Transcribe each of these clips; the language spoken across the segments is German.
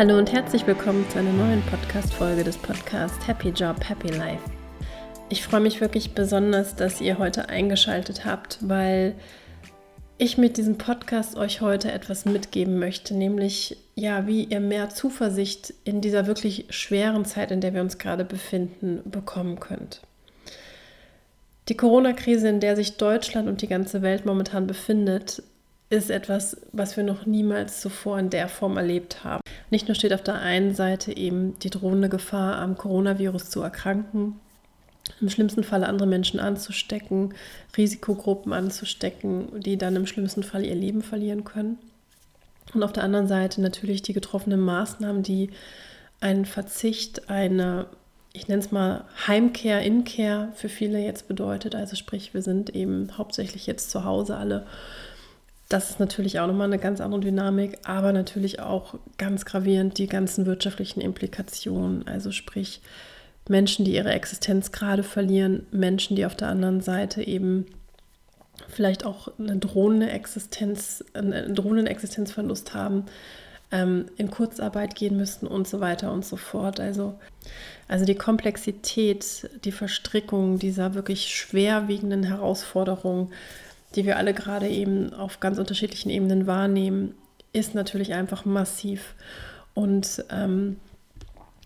Hallo und herzlich willkommen zu einer neuen Podcast-Folge des Podcasts Happy Job, Happy Life. Ich freue mich wirklich besonders, dass ihr heute eingeschaltet habt, weil ich mit diesem Podcast euch heute etwas mitgeben möchte, nämlich ja, wie ihr mehr Zuversicht in dieser wirklich schweren Zeit, in der wir uns gerade befinden, bekommen könnt. Die Corona-Krise, in der sich Deutschland und die ganze Welt momentan befindet, ist etwas, was wir noch niemals zuvor in der Form erlebt haben. Nicht nur steht auf der einen Seite eben die drohende Gefahr, am Coronavirus zu erkranken, im schlimmsten Fall andere Menschen anzustecken, Risikogruppen anzustecken, die dann im schlimmsten Fall ihr Leben verlieren können. Und auf der anderen Seite natürlich die getroffenen Maßnahmen, die einen Verzicht, eine, ich nenne es mal Heimkehr, Inkehr für viele jetzt bedeutet. Also sprich, wir sind eben hauptsächlich jetzt zu Hause alle das ist natürlich auch nochmal eine ganz andere Dynamik, aber natürlich auch ganz gravierend die ganzen wirtschaftlichen Implikationen. Also sprich Menschen, die ihre Existenz gerade verlieren, Menschen, die auf der anderen Seite eben vielleicht auch eine drohende Existenz, einen drohenden Existenzverlust haben, ähm, in Kurzarbeit gehen müssten und so weiter und so fort. Also, also die Komplexität, die Verstrickung dieser wirklich schwerwiegenden Herausforderungen die wir alle gerade eben auf ganz unterschiedlichen Ebenen wahrnehmen, ist natürlich einfach massiv und ähm,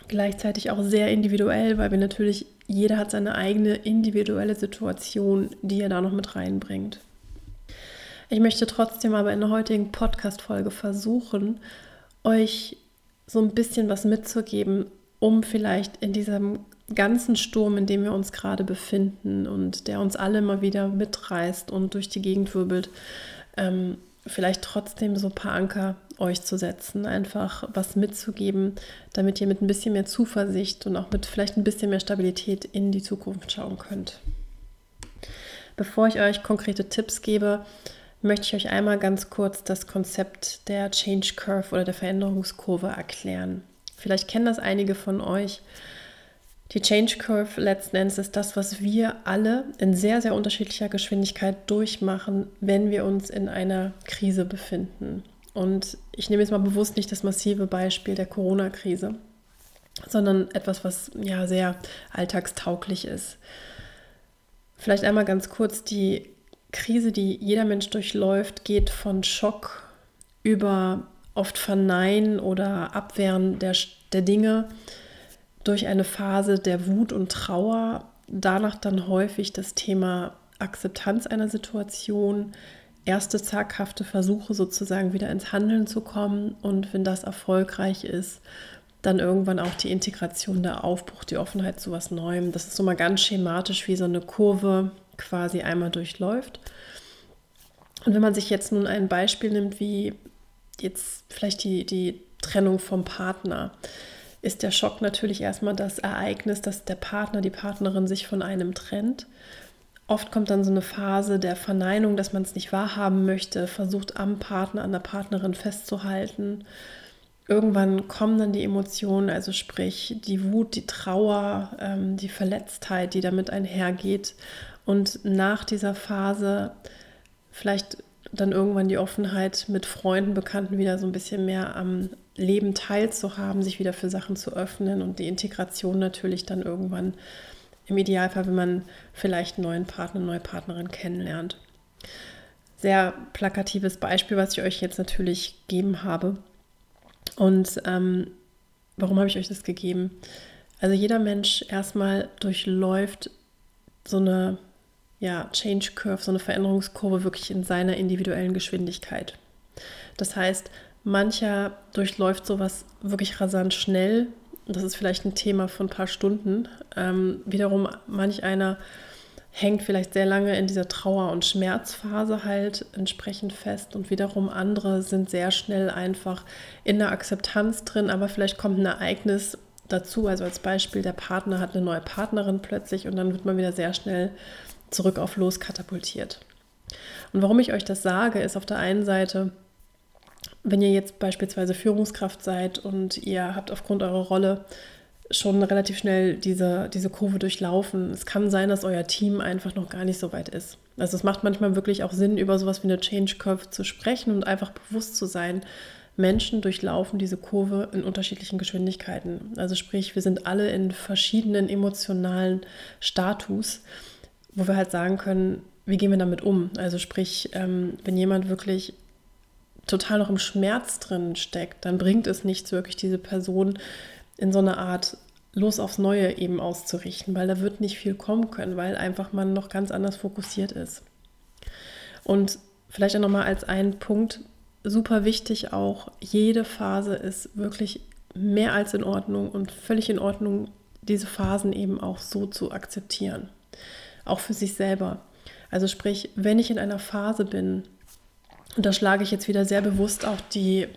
gleichzeitig auch sehr individuell, weil wir natürlich, jeder hat seine eigene individuelle Situation, die er da noch mit reinbringt. Ich möchte trotzdem aber in der heutigen Podcast-Folge versuchen, euch so ein bisschen was mitzugeben, um vielleicht in diesem ganzen Sturm, in dem wir uns gerade befinden und der uns alle mal wieder mitreißt und durch die Gegend wirbelt, ähm, vielleicht trotzdem so ein paar Anker euch zu setzen, einfach was mitzugeben, damit ihr mit ein bisschen mehr Zuversicht und auch mit vielleicht ein bisschen mehr Stabilität in die Zukunft schauen könnt. Bevor ich euch konkrete Tipps gebe, möchte ich euch einmal ganz kurz das Konzept der Change Curve oder der Veränderungskurve erklären. Vielleicht kennen das einige von euch. Die Change Curve letzten Endes ist das, was wir alle in sehr, sehr unterschiedlicher Geschwindigkeit durchmachen, wenn wir uns in einer Krise befinden. Und ich nehme jetzt mal bewusst nicht das massive Beispiel der Corona-Krise, sondern etwas, was ja sehr alltagstauglich ist. Vielleicht einmal ganz kurz, die Krise, die jeder Mensch durchläuft, geht von Schock über oft Verneinen oder Abwehren der, der Dinge durch eine Phase der Wut und Trauer, danach dann häufig das Thema Akzeptanz einer Situation, erste zaghafte Versuche sozusagen wieder ins Handeln zu kommen und wenn das erfolgreich ist, dann irgendwann auch die Integration, der Aufbruch, die Offenheit zu was Neuem. Das ist so mal ganz schematisch, wie so eine Kurve quasi einmal durchläuft. Und wenn man sich jetzt nun ein Beispiel nimmt, wie jetzt vielleicht die, die Trennung vom Partner, ist der Schock natürlich erstmal das Ereignis, dass der Partner, die Partnerin sich von einem trennt. Oft kommt dann so eine Phase der Verneinung, dass man es nicht wahrhaben möchte, versucht am Partner, an der Partnerin festzuhalten. Irgendwann kommen dann die Emotionen, also sprich die Wut, die Trauer, ähm, die Verletztheit, die damit einhergeht. Und nach dieser Phase vielleicht dann irgendwann die Offenheit mit Freunden, Bekannten wieder so ein bisschen mehr am Leben teilzuhaben, sich wieder für Sachen zu öffnen und die Integration natürlich dann irgendwann im Idealfall, wenn man vielleicht einen neuen Partner, eine neue Partnerin kennenlernt. Sehr plakatives Beispiel, was ich euch jetzt natürlich gegeben habe. Und ähm, warum habe ich euch das gegeben? Also jeder Mensch erstmal durchläuft so eine ja, Change Curve, so eine Veränderungskurve wirklich in seiner individuellen Geschwindigkeit. Das heißt, mancher durchläuft sowas wirklich rasant schnell. Das ist vielleicht ein Thema von ein paar Stunden. Ähm, wiederum, manch einer hängt vielleicht sehr lange in dieser Trauer- und Schmerzphase halt entsprechend fest und wiederum andere sind sehr schnell einfach in der Akzeptanz drin, aber vielleicht kommt ein Ereignis dazu, also als Beispiel, der Partner hat eine neue Partnerin plötzlich und dann wird man wieder sehr schnell zurück auf los katapultiert. Und warum ich euch das sage, ist auf der einen Seite, wenn ihr jetzt beispielsweise Führungskraft seid und ihr habt aufgrund eurer Rolle schon relativ schnell diese, diese Kurve durchlaufen. Es kann sein, dass euer Team einfach noch gar nicht so weit ist. Also es macht manchmal wirklich auch Sinn, über sowas wie eine Change Curve zu sprechen und einfach bewusst zu sein, Menschen durchlaufen diese Kurve in unterschiedlichen Geschwindigkeiten. Also sprich, wir sind alle in verschiedenen emotionalen Status, wo wir halt sagen können, wie gehen wir damit um? Also sprich, ähm, wenn jemand wirklich total noch im Schmerz drin steckt, dann bringt es nichts, wirklich diese Person in so eine Art los aufs Neue eben auszurichten, weil da wird nicht viel kommen können, weil einfach man noch ganz anders fokussiert ist. Und vielleicht auch nochmal als einen Punkt, super wichtig auch, jede Phase ist wirklich mehr als in Ordnung und völlig in Ordnung, diese Phasen eben auch so zu akzeptieren. Auch für sich selber. Also sprich, wenn ich in einer Phase bin, und da schlage ich jetzt wieder sehr bewusst auch die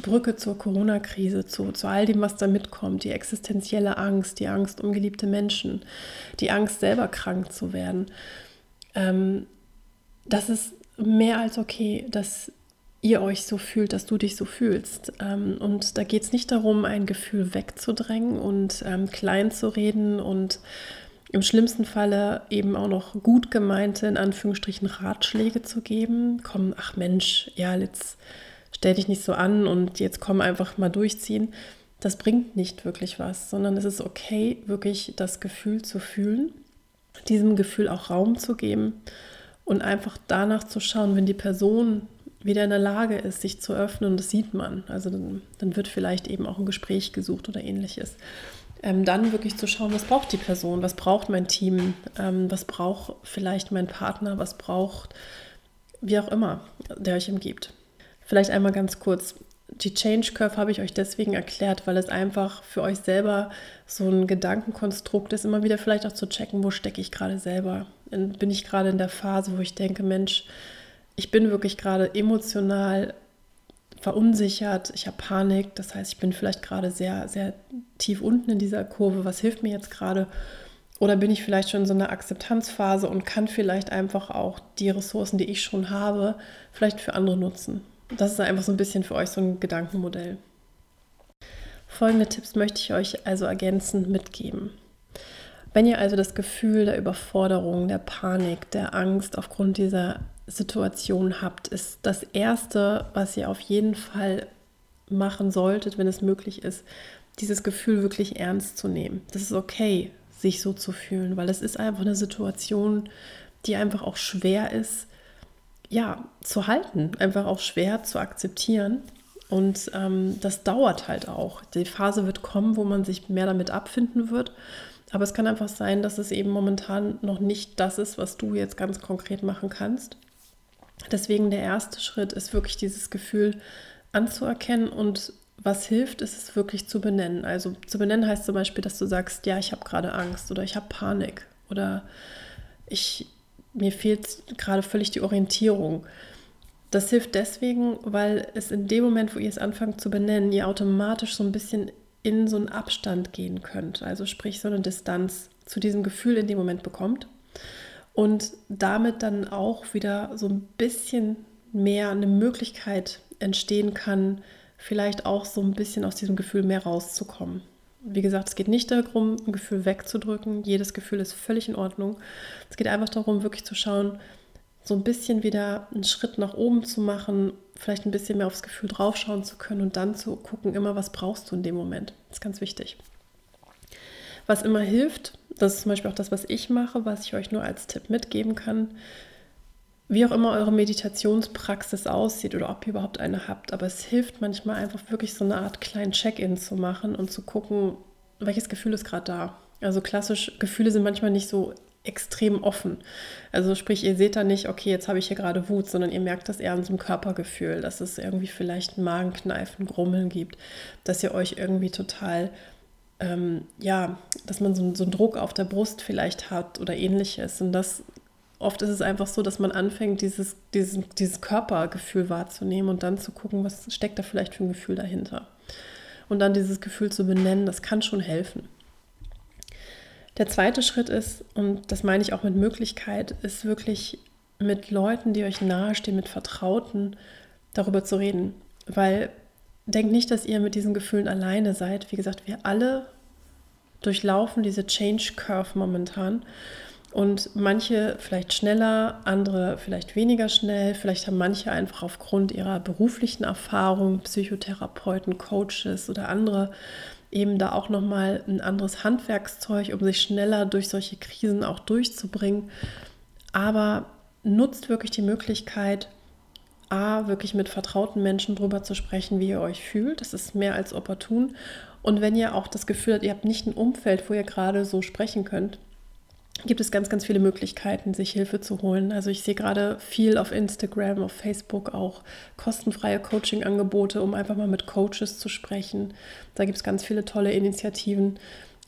Brücke zur Corona-Krise, zu, zu all dem, was da mitkommt, die existenzielle Angst, die Angst um geliebte Menschen, die Angst, selber krank zu werden. Ähm, das ist mehr als okay, dass ihr euch so fühlt, dass du dich so fühlst. Ähm, und da geht es nicht darum, ein Gefühl wegzudrängen und ähm, klein zu reden und im schlimmsten Falle eben auch noch gut gemeinte, in Anführungsstrichen, Ratschläge zu geben. Komm, ach Mensch, ja, jetzt stell dich nicht so an und jetzt komm einfach mal durchziehen. Das bringt nicht wirklich was, sondern es ist okay, wirklich das Gefühl zu fühlen, diesem Gefühl auch Raum zu geben und einfach danach zu schauen, wenn die Person wieder in der Lage ist, sich zu öffnen, das sieht man. Also dann, dann wird vielleicht eben auch ein Gespräch gesucht oder ähnliches ähm, dann wirklich zu schauen, was braucht die Person, was braucht mein Team, ähm, was braucht vielleicht mein Partner, was braucht wie auch immer, der euch umgibt. Vielleicht einmal ganz kurz. Die Change Curve habe ich euch deswegen erklärt, weil es einfach für euch selber so ein Gedankenkonstrukt ist, immer wieder vielleicht auch zu checken, wo stecke ich gerade selber. Bin ich gerade in der Phase, wo ich denke, Mensch, ich bin wirklich gerade emotional verunsichert, ich habe Panik, das heißt, ich bin vielleicht gerade sehr, sehr tief unten in dieser Kurve, was hilft mir jetzt gerade? Oder bin ich vielleicht schon in so einer Akzeptanzphase und kann vielleicht einfach auch die Ressourcen, die ich schon habe, vielleicht für andere nutzen? Das ist einfach so ein bisschen für euch so ein Gedankenmodell. Folgende Tipps möchte ich euch also ergänzend mitgeben. Wenn ihr also das Gefühl der Überforderung, der Panik, der Angst aufgrund dieser Situation habt, ist das Erste, was ihr auf jeden Fall machen solltet, wenn es möglich ist, dieses Gefühl wirklich ernst zu nehmen. Das ist okay, sich so zu fühlen, weil es ist einfach eine Situation, die einfach auch schwer ist, ja, zu halten, einfach auch schwer zu akzeptieren. Und ähm, das dauert halt auch. Die Phase wird kommen, wo man sich mehr damit abfinden wird. Aber es kann einfach sein, dass es eben momentan noch nicht das ist, was du jetzt ganz konkret machen kannst. Deswegen der erste Schritt ist wirklich dieses Gefühl anzuerkennen und was hilft, ist es wirklich zu benennen. Also zu benennen heißt zum Beispiel, dass du sagst, ja, ich habe gerade Angst oder ich habe Panik oder ich, mir fehlt gerade völlig die Orientierung. Das hilft deswegen, weil es in dem Moment, wo ihr es anfangt zu benennen, ihr automatisch so ein bisschen in so einen Abstand gehen könnt. Also sprich so eine Distanz zu diesem Gefühl in dem Moment bekommt und damit dann auch wieder so ein bisschen mehr eine Möglichkeit entstehen kann, vielleicht auch so ein bisschen aus diesem Gefühl mehr rauszukommen. Wie gesagt, es geht nicht darum, ein Gefühl wegzudrücken. Jedes Gefühl ist völlig in Ordnung. Es geht einfach darum, wirklich zu schauen, so ein bisschen wieder einen Schritt nach oben zu machen, vielleicht ein bisschen mehr aufs Gefühl draufschauen zu können und dann zu gucken, immer was brauchst du in dem Moment. Das ist ganz wichtig. Was immer hilft, das ist zum Beispiel auch das, was ich mache, was ich euch nur als Tipp mitgeben kann. Wie auch immer eure Meditationspraxis aussieht oder ob ihr überhaupt eine habt, aber es hilft manchmal einfach wirklich so eine Art kleinen Check-in zu machen und zu gucken, welches Gefühl ist gerade da. Also klassisch, Gefühle sind manchmal nicht so extrem offen. Also sprich, ihr seht da nicht, okay, jetzt habe ich hier gerade Wut, sondern ihr merkt das eher an so einem Körpergefühl, dass es irgendwie vielleicht Magenkneifen, Grummeln gibt, dass ihr euch irgendwie total ähm, ja, dass man so, so einen Druck auf der Brust vielleicht hat oder ähnliches. Und das oft ist es einfach so, dass man anfängt, dieses, dieses, dieses Körpergefühl wahrzunehmen und dann zu gucken, was steckt da vielleicht für ein Gefühl dahinter. Und dann dieses Gefühl zu benennen, das kann schon helfen. Der zweite Schritt ist, und das meine ich auch mit Möglichkeit, ist wirklich mit Leuten, die euch nahestehen, mit Vertrauten, darüber zu reden. Weil denkt nicht, dass ihr mit diesen Gefühlen alleine seid. Wie gesagt, wir alle durchlaufen diese Change Curve momentan. Und manche vielleicht schneller, andere vielleicht weniger schnell. Vielleicht haben manche einfach aufgrund ihrer beruflichen Erfahrung, Psychotherapeuten, Coaches oder andere eben da auch nochmal ein anderes Handwerkszeug, um sich schneller durch solche Krisen auch durchzubringen. Aber nutzt wirklich die Möglichkeit, A, wirklich mit vertrauten Menschen drüber zu sprechen, wie ihr euch fühlt. Das ist mehr als opportun. Und wenn ihr auch das Gefühl habt, ihr habt nicht ein Umfeld, wo ihr gerade so sprechen könnt, gibt es ganz, ganz viele Möglichkeiten, sich Hilfe zu holen. Also ich sehe gerade viel auf Instagram, auf Facebook auch kostenfreie Coaching-Angebote, um einfach mal mit Coaches zu sprechen. Da gibt es ganz viele tolle Initiativen.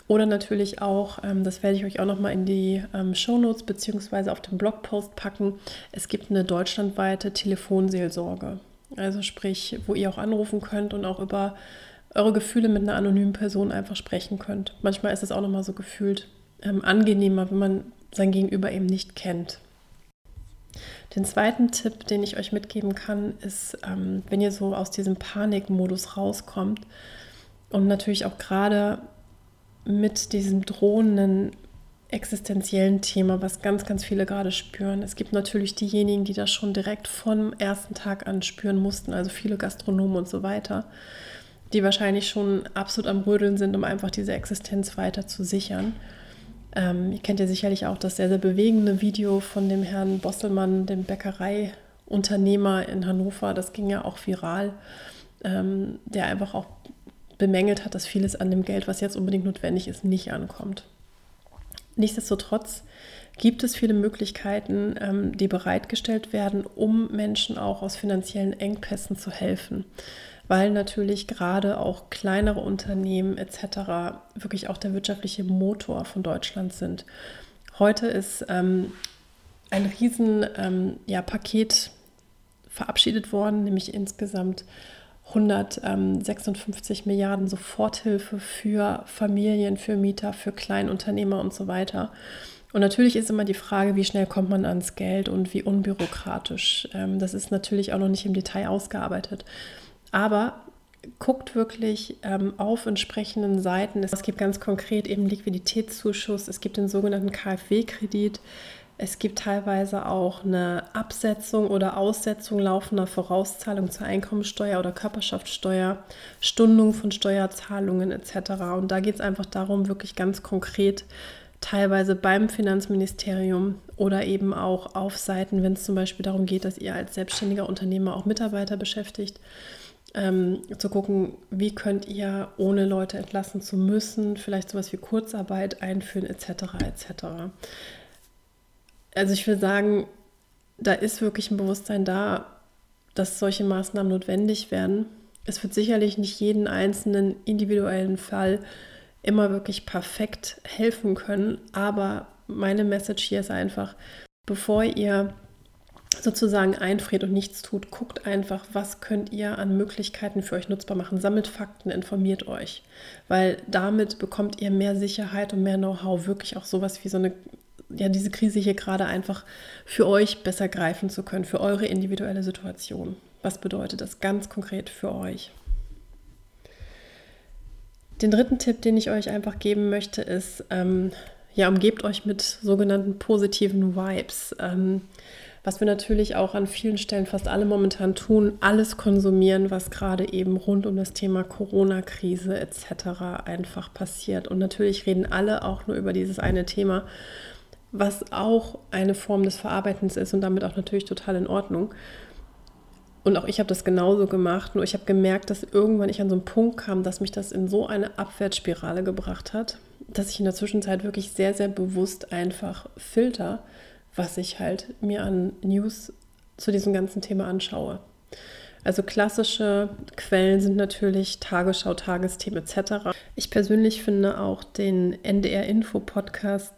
Oder natürlich auch, ähm, das werde ich euch auch nochmal in die ähm, Shownotes beziehungsweise auf den Blogpost packen. Es gibt eine deutschlandweite Telefonseelsorge. Also sprich, wo ihr auch anrufen könnt und auch über eure Gefühle mit einer anonymen Person einfach sprechen könnt. Manchmal ist es auch nochmal so gefühlt ähm, angenehmer, wenn man sein Gegenüber eben nicht kennt. Den zweiten Tipp, den ich euch mitgeben kann, ist, ähm, wenn ihr so aus diesem Panikmodus rauskommt und natürlich auch gerade mit diesem drohenden existenziellen Thema, was ganz, ganz viele gerade spüren. Es gibt natürlich diejenigen, die das schon direkt vom ersten Tag an spüren mussten, also viele Gastronomen und so weiter, die wahrscheinlich schon absolut am Rödeln sind, um einfach diese Existenz weiter zu sichern. Ähm, ihr kennt ja sicherlich auch das sehr, sehr bewegende Video von dem Herrn Bosselmann, dem Bäckereiunternehmer in Hannover. Das ging ja auch viral, ähm, der einfach auch bemängelt hat, dass vieles an dem Geld, was jetzt unbedingt notwendig ist, nicht ankommt. Nichtsdestotrotz gibt es viele Möglichkeiten, ähm, die bereitgestellt werden, um Menschen auch aus finanziellen Engpässen zu helfen weil natürlich gerade auch kleinere Unternehmen etc. wirklich auch der wirtschaftliche Motor von Deutschland sind. Heute ist ähm, ein riesen ähm, ja, verabschiedet worden, nämlich insgesamt 156 Milliarden Soforthilfe für Familien, für Mieter, für Kleinunternehmer und so weiter. Und natürlich ist immer die Frage, wie schnell kommt man ans Geld und wie unbürokratisch. Ähm, das ist natürlich auch noch nicht im Detail ausgearbeitet. Aber guckt wirklich ähm, auf entsprechenden Seiten. Es gibt ganz konkret eben Liquiditätszuschuss, es gibt den sogenannten KfW-Kredit, es gibt teilweise auch eine Absetzung oder Aussetzung laufender Vorauszahlung zur Einkommensteuer oder Körperschaftssteuer, Stundung von Steuerzahlungen etc. Und da geht es einfach darum, wirklich ganz konkret teilweise beim Finanzministerium oder eben auch auf Seiten, wenn es zum Beispiel darum geht, dass ihr als selbstständiger Unternehmer auch Mitarbeiter beschäftigt, ähm, zu gucken, wie könnt ihr, ohne Leute entlassen zu müssen, vielleicht sowas wie Kurzarbeit einführen, etc. etc. Also ich will sagen, da ist wirklich ein Bewusstsein da, dass solche Maßnahmen notwendig werden. Es wird sicherlich nicht jeden einzelnen individuellen Fall immer wirklich perfekt helfen können, aber meine Message hier ist einfach, bevor ihr sozusagen einfriert und nichts tut, guckt einfach, was könnt ihr an Möglichkeiten für euch nutzbar machen. Sammelt Fakten, informiert euch, weil damit bekommt ihr mehr Sicherheit und mehr Know-how, wirklich auch sowas wie so eine, ja, diese Krise hier gerade einfach für euch besser greifen zu können, für eure individuelle Situation. Was bedeutet das ganz konkret für euch? Den dritten Tipp, den ich euch einfach geben möchte, ist, ähm, ja, umgebt euch mit sogenannten positiven Vibes. Ähm, was wir natürlich auch an vielen Stellen fast alle momentan tun, alles konsumieren, was gerade eben rund um das Thema Corona-Krise etc. einfach passiert. Und natürlich reden alle auch nur über dieses eine Thema, was auch eine Form des Verarbeitens ist und damit auch natürlich total in Ordnung. Und auch ich habe das genauso gemacht, nur ich habe gemerkt, dass irgendwann ich an so einen Punkt kam, dass mich das in so eine Abwärtsspirale gebracht hat, dass ich in der Zwischenzeit wirklich sehr, sehr bewusst einfach filter was ich halt mir an News zu diesem ganzen Thema anschaue. Also klassische Quellen sind natürlich Tagesschau, Tagesthemen etc. Ich persönlich finde auch den NDR Info Podcast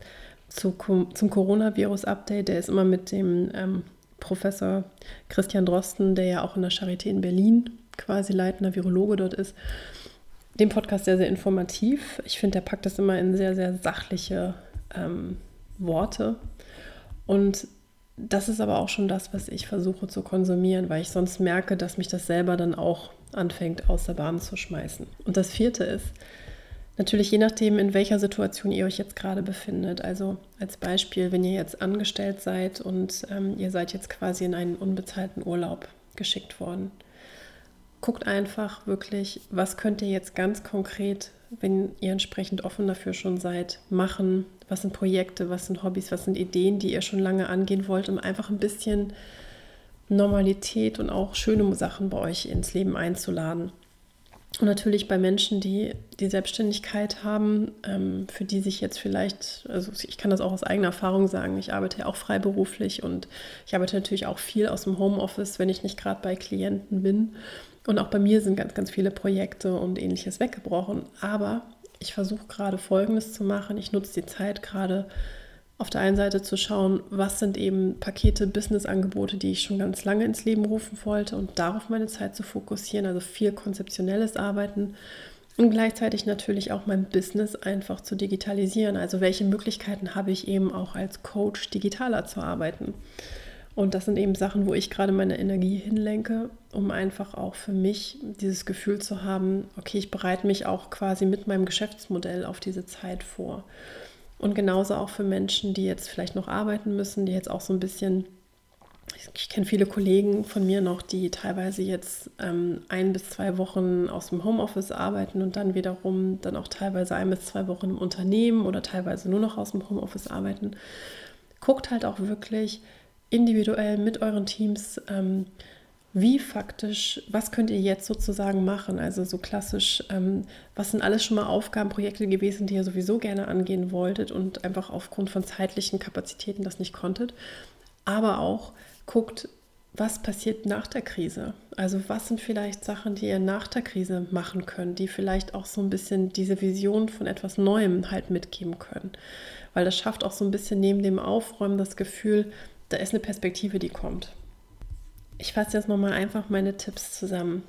zu, zum Coronavirus-Update, der ist immer mit dem ähm, Professor Christian Drosten, der ja auch in der Charité in Berlin quasi leitender Virologe dort ist. Den Podcast sehr, sehr informativ. Ich finde, der packt das immer in sehr, sehr sachliche ähm, Worte und das ist aber auch schon das, was ich versuche zu konsumieren, weil ich sonst merke, dass mich das selber dann auch anfängt, aus der Bahn zu schmeißen. Und das vierte ist, Natürlich je nachdem, in welcher Situation ihr euch jetzt gerade befindet. Also als Beispiel, wenn ihr jetzt angestellt seid und ähm, ihr seid jetzt quasi in einen unbezahlten Urlaub geschickt worden. Guckt einfach wirklich, was könnt ihr jetzt ganz konkret, wenn ihr entsprechend offen dafür schon seid, machen. Was sind Projekte, was sind Hobbys, was sind Ideen, die ihr schon lange angehen wollt, um einfach ein bisschen Normalität und auch schöne Sachen bei euch ins Leben einzuladen. Und natürlich bei Menschen, die die Selbstständigkeit haben, ähm, für die sich jetzt vielleicht, also ich kann das auch aus eigener Erfahrung sagen, ich arbeite ja auch freiberuflich und ich arbeite natürlich auch viel aus dem Homeoffice, wenn ich nicht gerade bei Klienten bin. Und auch bei mir sind ganz, ganz viele Projekte und ähnliches weggebrochen. Aber ich versuche gerade Folgendes zu machen. Ich nutze die Zeit gerade auf der einen Seite zu schauen, was sind eben Pakete, Business-Angebote, die ich schon ganz lange ins Leben rufen wollte und darauf meine Zeit zu fokussieren, also viel konzeptionelles Arbeiten und gleichzeitig natürlich auch mein Business einfach zu digitalisieren. Also welche Möglichkeiten habe ich eben auch als Coach digitaler zu arbeiten. Und das sind eben Sachen, wo ich gerade meine Energie hinlenke, um einfach auch für mich dieses Gefühl zu haben, okay, ich bereite mich auch quasi mit meinem Geschäftsmodell auf diese Zeit vor. Und genauso auch für Menschen, die jetzt vielleicht noch arbeiten müssen, die jetzt auch so ein bisschen, ich kenne viele Kollegen von mir noch, die teilweise jetzt ähm, ein bis zwei Wochen aus dem Homeoffice arbeiten und dann wiederum dann auch teilweise ein bis zwei Wochen im Unternehmen oder teilweise nur noch aus dem Homeoffice arbeiten. Guckt halt auch wirklich individuell mit euren Teams. Ähm, wie faktisch, was könnt ihr jetzt sozusagen machen? Also so klassisch, ähm, was sind alles schon mal Aufgabenprojekte gewesen, die ihr sowieso gerne angehen wolltet und einfach aufgrund von zeitlichen Kapazitäten das nicht konntet? Aber auch guckt, was passiert nach der Krise? Also was sind vielleicht Sachen, die ihr nach der Krise machen könnt, die vielleicht auch so ein bisschen diese Vision von etwas Neuem halt mitgeben können? Weil das schafft auch so ein bisschen neben dem Aufräumen das Gefühl, da ist eine Perspektive, die kommt. Ich fasse jetzt nochmal einfach meine Tipps zusammen.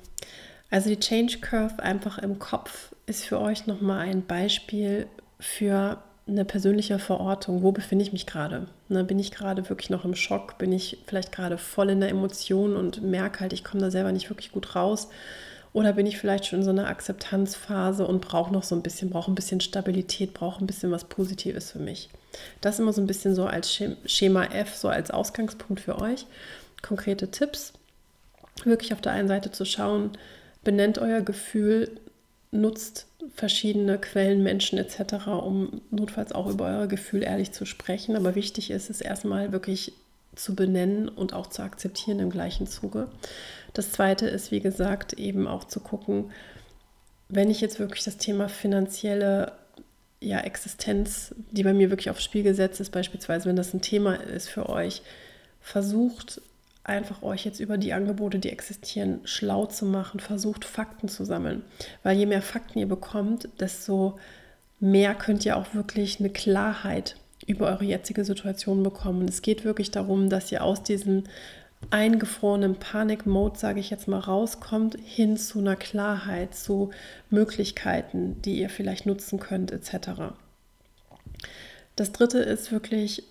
Also die Change Curve einfach im Kopf ist für euch nochmal ein Beispiel für eine persönliche Verortung. Wo befinde ich mich gerade? Ne, bin ich gerade wirklich noch im Schock? Bin ich vielleicht gerade voll in der Emotion und merke halt, ich komme da selber nicht wirklich gut raus? Oder bin ich vielleicht schon in so einer Akzeptanzphase und brauche noch so ein bisschen, brauche ein bisschen Stabilität, brauche ein bisschen was Positives für mich? Das immer so ein bisschen so als Schema F, so als Ausgangspunkt für euch konkrete Tipps. Wirklich auf der einen Seite zu schauen, benennt euer Gefühl, nutzt verschiedene Quellen, Menschen etc., um notfalls auch über euer Gefühl ehrlich zu sprechen. Aber wichtig ist es erstmal wirklich zu benennen und auch zu akzeptieren im gleichen Zuge. Das zweite ist, wie gesagt, eben auch zu gucken, wenn ich jetzt wirklich das Thema finanzielle ja, Existenz, die bei mir wirklich aufs Spiel gesetzt ist, beispielsweise, wenn das ein Thema ist für euch, versucht einfach euch jetzt über die Angebote, die existieren, schlau zu machen, versucht Fakten zu sammeln. Weil je mehr Fakten ihr bekommt, desto mehr könnt ihr auch wirklich eine Klarheit über eure jetzige Situation bekommen. es geht wirklich darum, dass ihr aus diesem eingefrorenen Panik-Mode, sage ich jetzt mal, rauskommt, hin zu einer Klarheit, zu Möglichkeiten, die ihr vielleicht nutzen könnt, etc. Das dritte ist wirklich,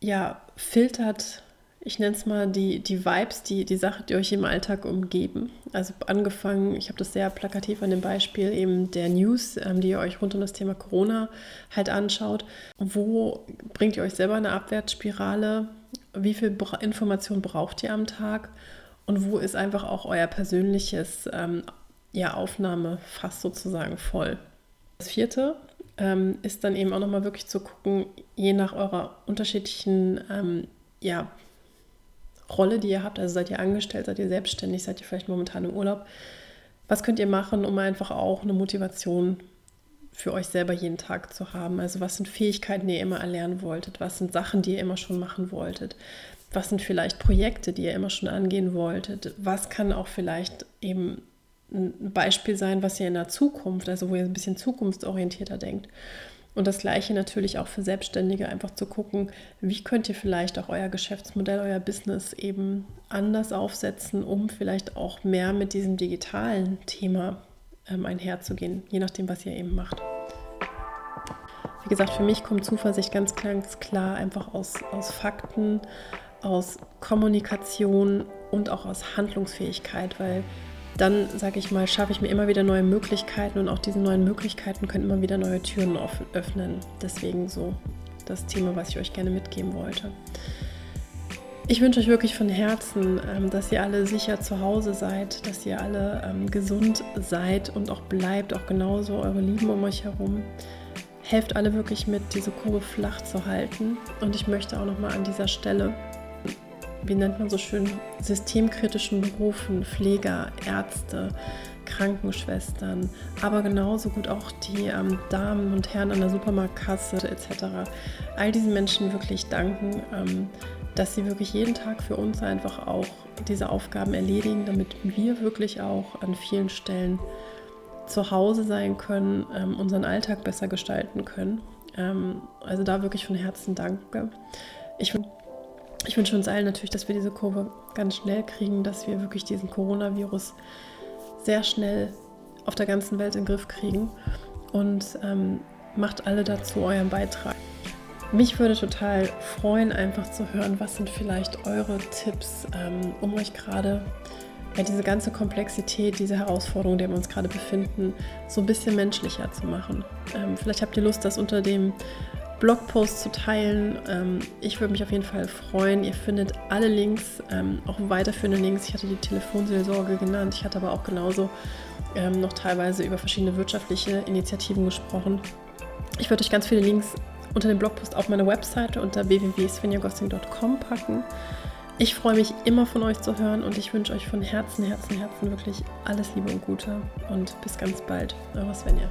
ja, filtert ich nenne es mal die, die Vibes, die, die Sache, die euch im Alltag umgeben. Also angefangen, ich habe das sehr plakativ an dem Beispiel eben der News, ähm, die ihr euch rund um das Thema Corona halt anschaut. Wo bringt ihr euch selber eine Abwärtsspirale? Wie viel Information braucht ihr am Tag? Und wo ist einfach auch euer persönliches ähm, ja, Aufnahmefass sozusagen voll? Das vierte ähm, ist dann eben auch nochmal wirklich zu gucken, je nach eurer unterschiedlichen ähm, ja, Rolle, die ihr habt, also seid ihr angestellt, seid ihr selbstständig, seid ihr vielleicht momentan im Urlaub, was könnt ihr machen, um einfach auch eine Motivation für euch selber jeden Tag zu haben? Also was sind Fähigkeiten, die ihr immer erlernen wolltet? Was sind Sachen, die ihr immer schon machen wolltet? Was sind vielleicht Projekte, die ihr immer schon angehen wolltet? Was kann auch vielleicht eben ein Beispiel sein, was ihr in der Zukunft, also wo ihr ein bisschen zukunftsorientierter denkt? Und das gleiche natürlich auch für Selbstständige, einfach zu gucken, wie könnt ihr vielleicht auch euer Geschäftsmodell, euer Business eben anders aufsetzen, um vielleicht auch mehr mit diesem digitalen Thema ähm, einherzugehen, je nachdem, was ihr eben macht. Wie gesagt, für mich kommt Zuversicht ganz, ganz klar einfach aus, aus Fakten, aus Kommunikation und auch aus Handlungsfähigkeit, weil dann, sage ich mal, schaffe ich mir immer wieder neue Möglichkeiten und auch diese neuen Möglichkeiten können immer wieder neue Türen öffnen. Deswegen so das Thema, was ich euch gerne mitgeben wollte. Ich wünsche euch wirklich von Herzen, ähm, dass ihr alle sicher zu Hause seid, dass ihr alle ähm, gesund seid und auch bleibt, auch genauso eure Lieben um euch herum. Helft alle wirklich mit, diese Kurve flach zu halten. Und ich möchte auch nochmal an dieser Stelle wie nennt man so schön, systemkritischen Berufen, Pfleger, Ärzte, Krankenschwestern, aber genauso gut auch die ähm, Damen und Herren an der Supermarktkasse etc. All diesen Menschen wirklich danken, ähm, dass sie wirklich jeden Tag für uns einfach auch diese Aufgaben erledigen, damit wir wirklich auch an vielen Stellen zu Hause sein können, ähm, unseren Alltag besser gestalten können. Ähm, also da wirklich von Herzen danke. Ich ich wünsche uns allen natürlich, dass wir diese Kurve ganz schnell kriegen, dass wir wirklich diesen Coronavirus sehr schnell auf der ganzen Welt in den Griff kriegen und ähm, macht alle dazu euren Beitrag. Mich würde total freuen, einfach zu hören, was sind vielleicht eure Tipps, ähm, um euch gerade ja, diese ganze Komplexität, diese Herausforderung, in der wir uns gerade befinden, so ein bisschen menschlicher zu machen. Ähm, vielleicht habt ihr Lust, das unter dem Blogpost zu teilen. Ähm, ich würde mich auf jeden Fall freuen. Ihr findet alle Links, ähm, auch weiterführende Links. Ich hatte die Telefonseelsorge genannt. Ich hatte aber auch genauso ähm, noch teilweise über verschiedene wirtschaftliche Initiativen gesprochen. Ich würde euch ganz viele Links unter dem Blogpost auf meine Webseite unter www.svenjagossing.com packen. Ich freue mich immer von euch zu hören und ich wünsche euch von Herzen, Herzen, Herzen wirklich alles Liebe und Gute und bis ganz bald. Eure Svenja.